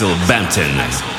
Axel Bampton.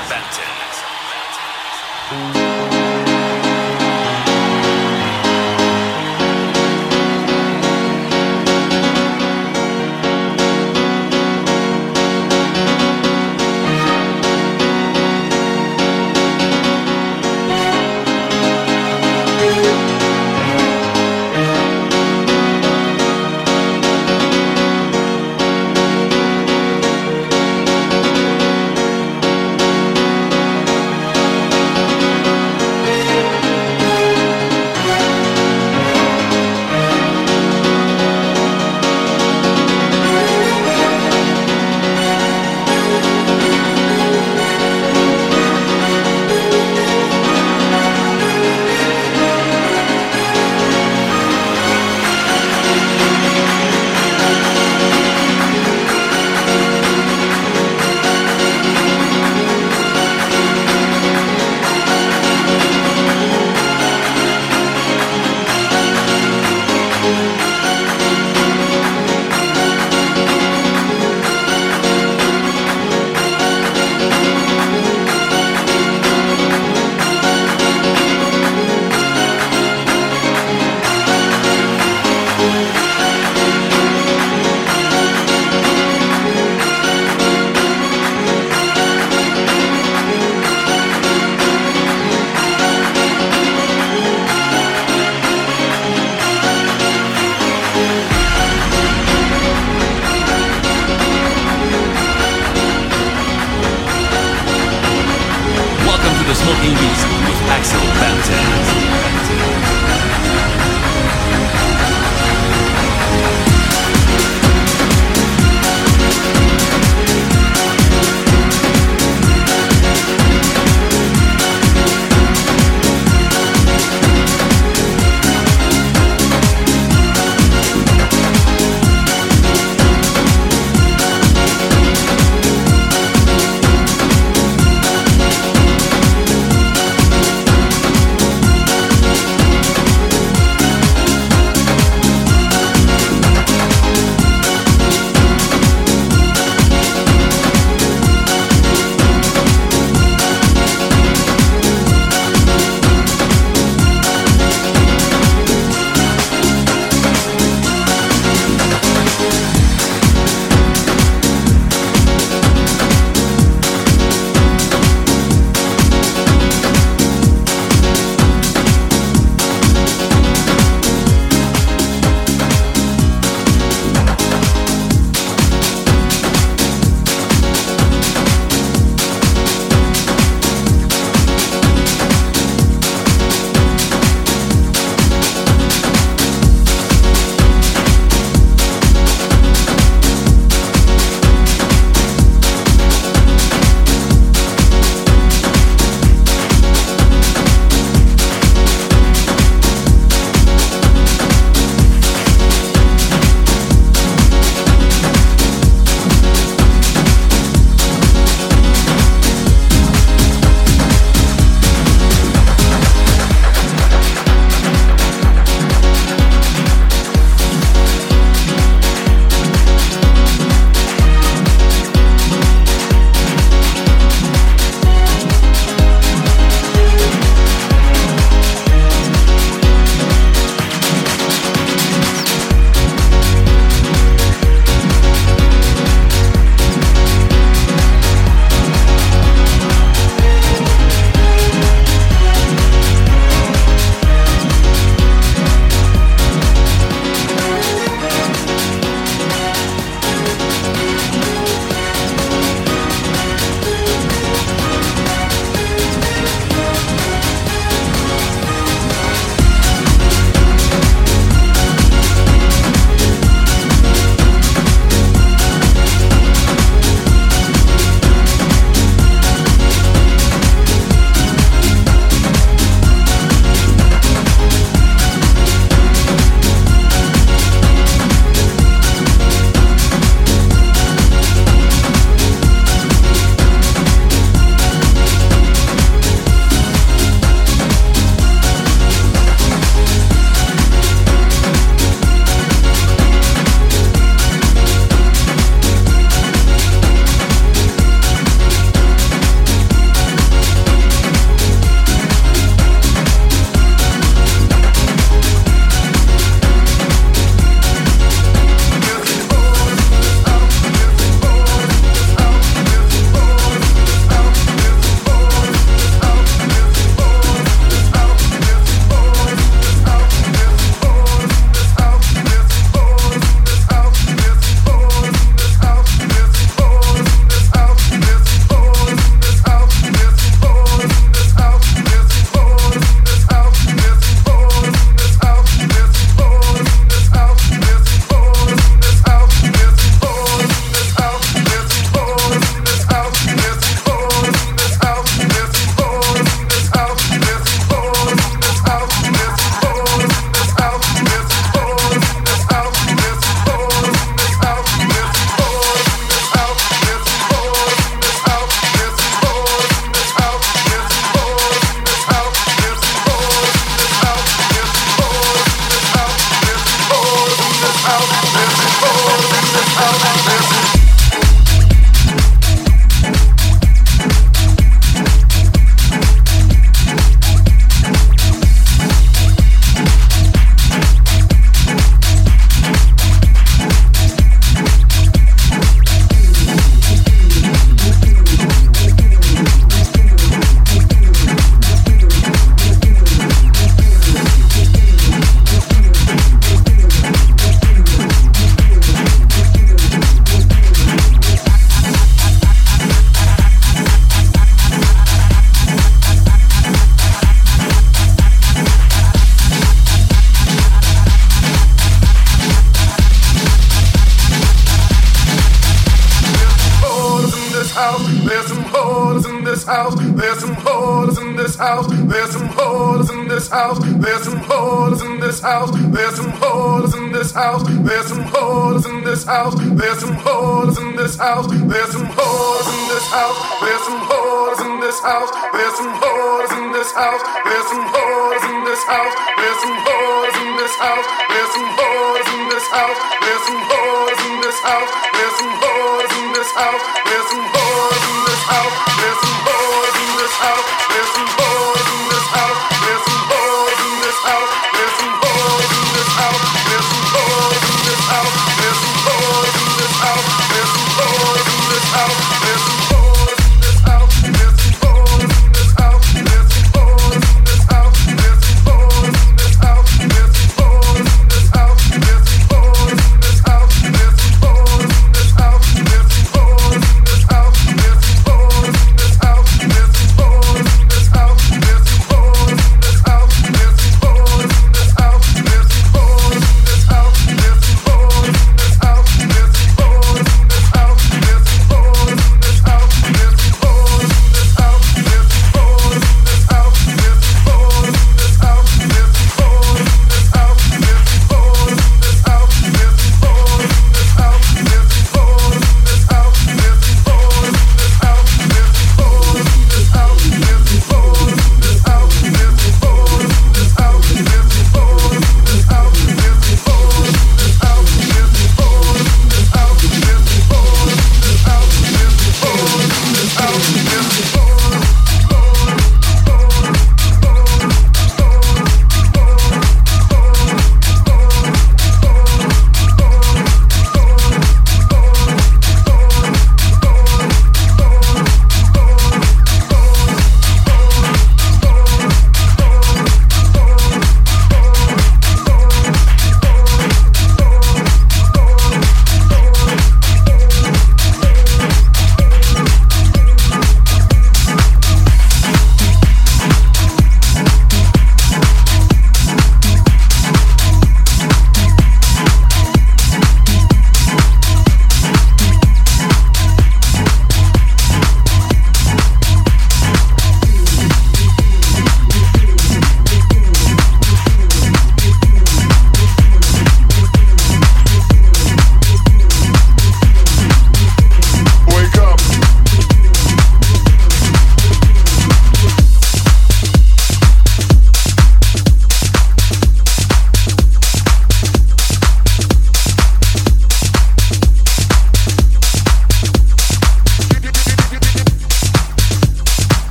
There's some holes in this house. There's some holes in this house. There's some holes in this house. There's some holes in this house. There's some holes in this house. There's some holes in this house. There's some holes in this house. There's some holes in this house. There's some holes in this house. There's some holes in this house. There's some holes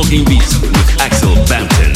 Smoking Beats with Axel Bampton.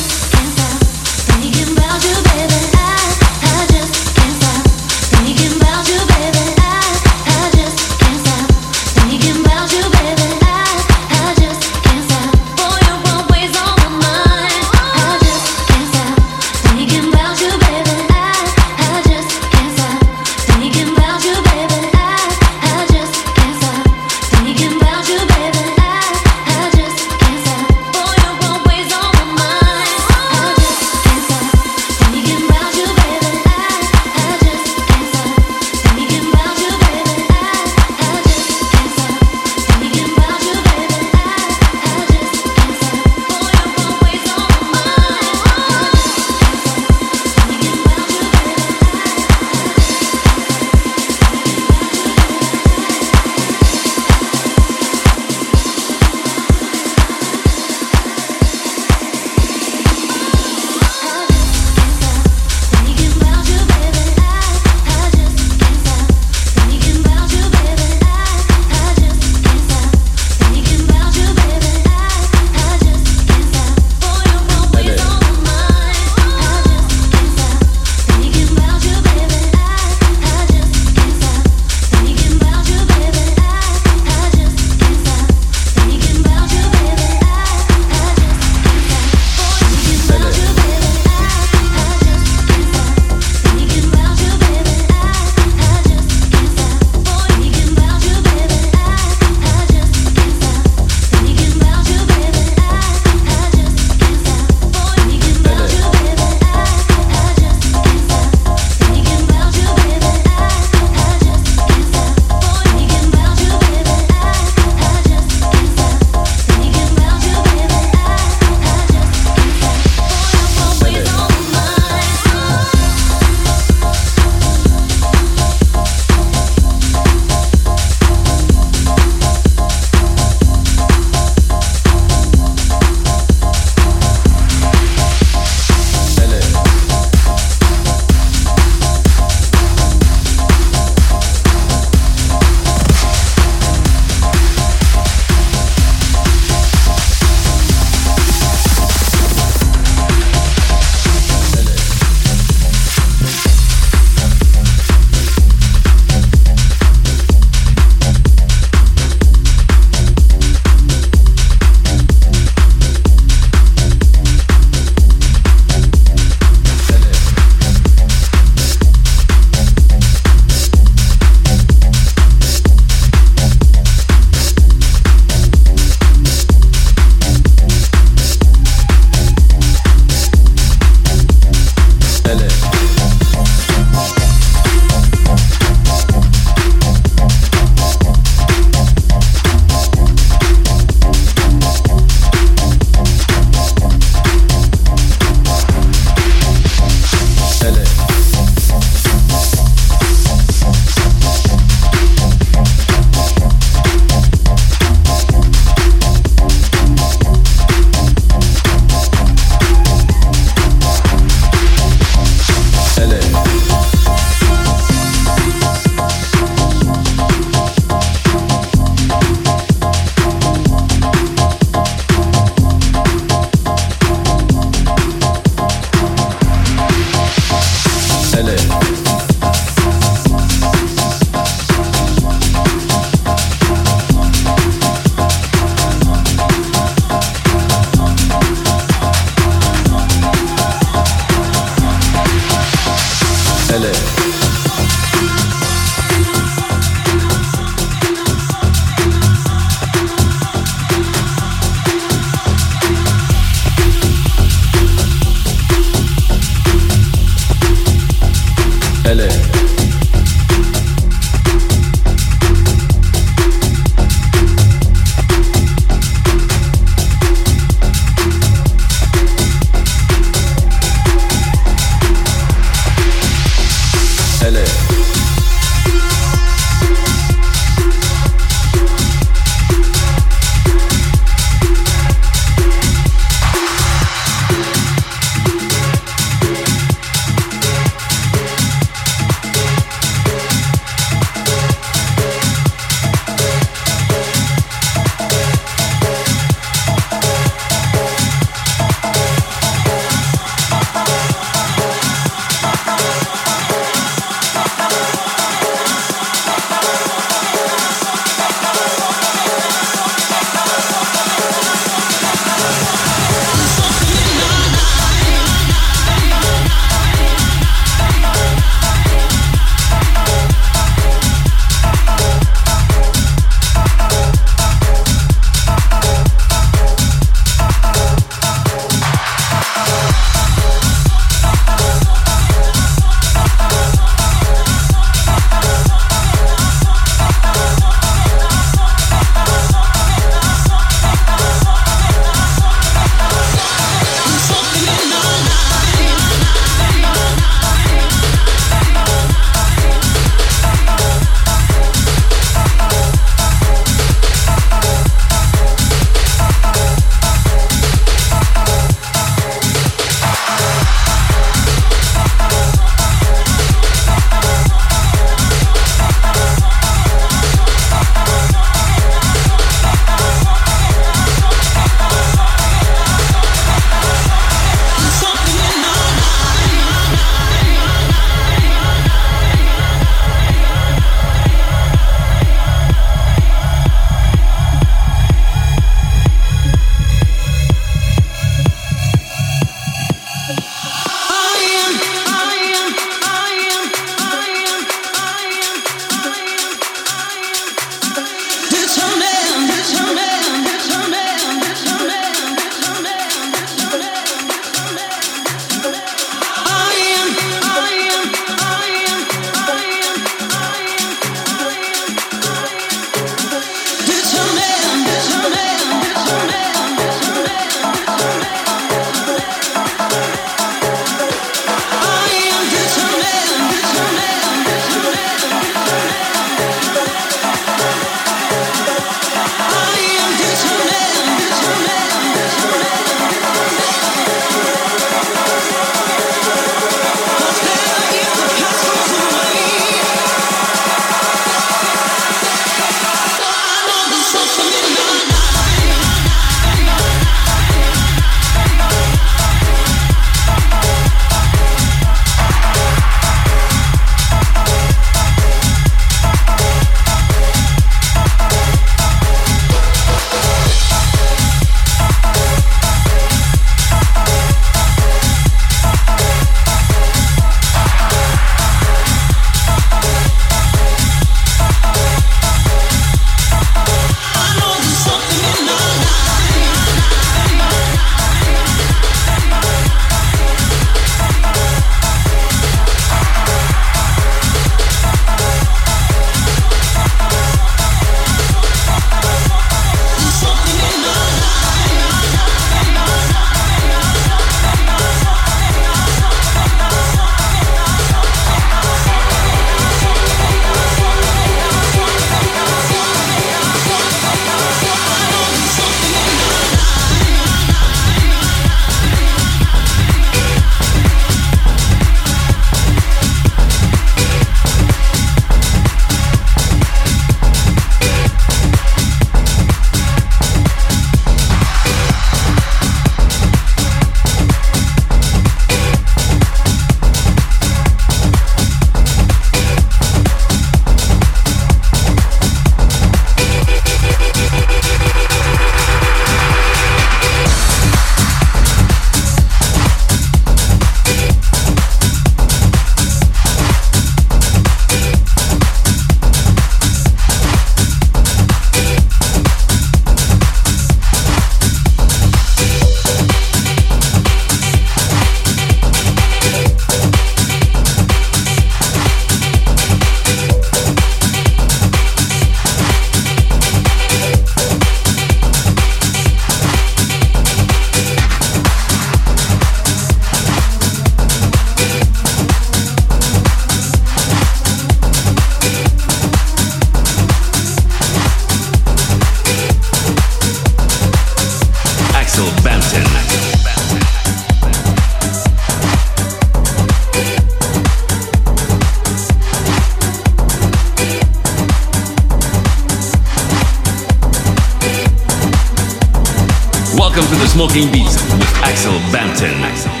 Smoking Beats with Axel Bampton.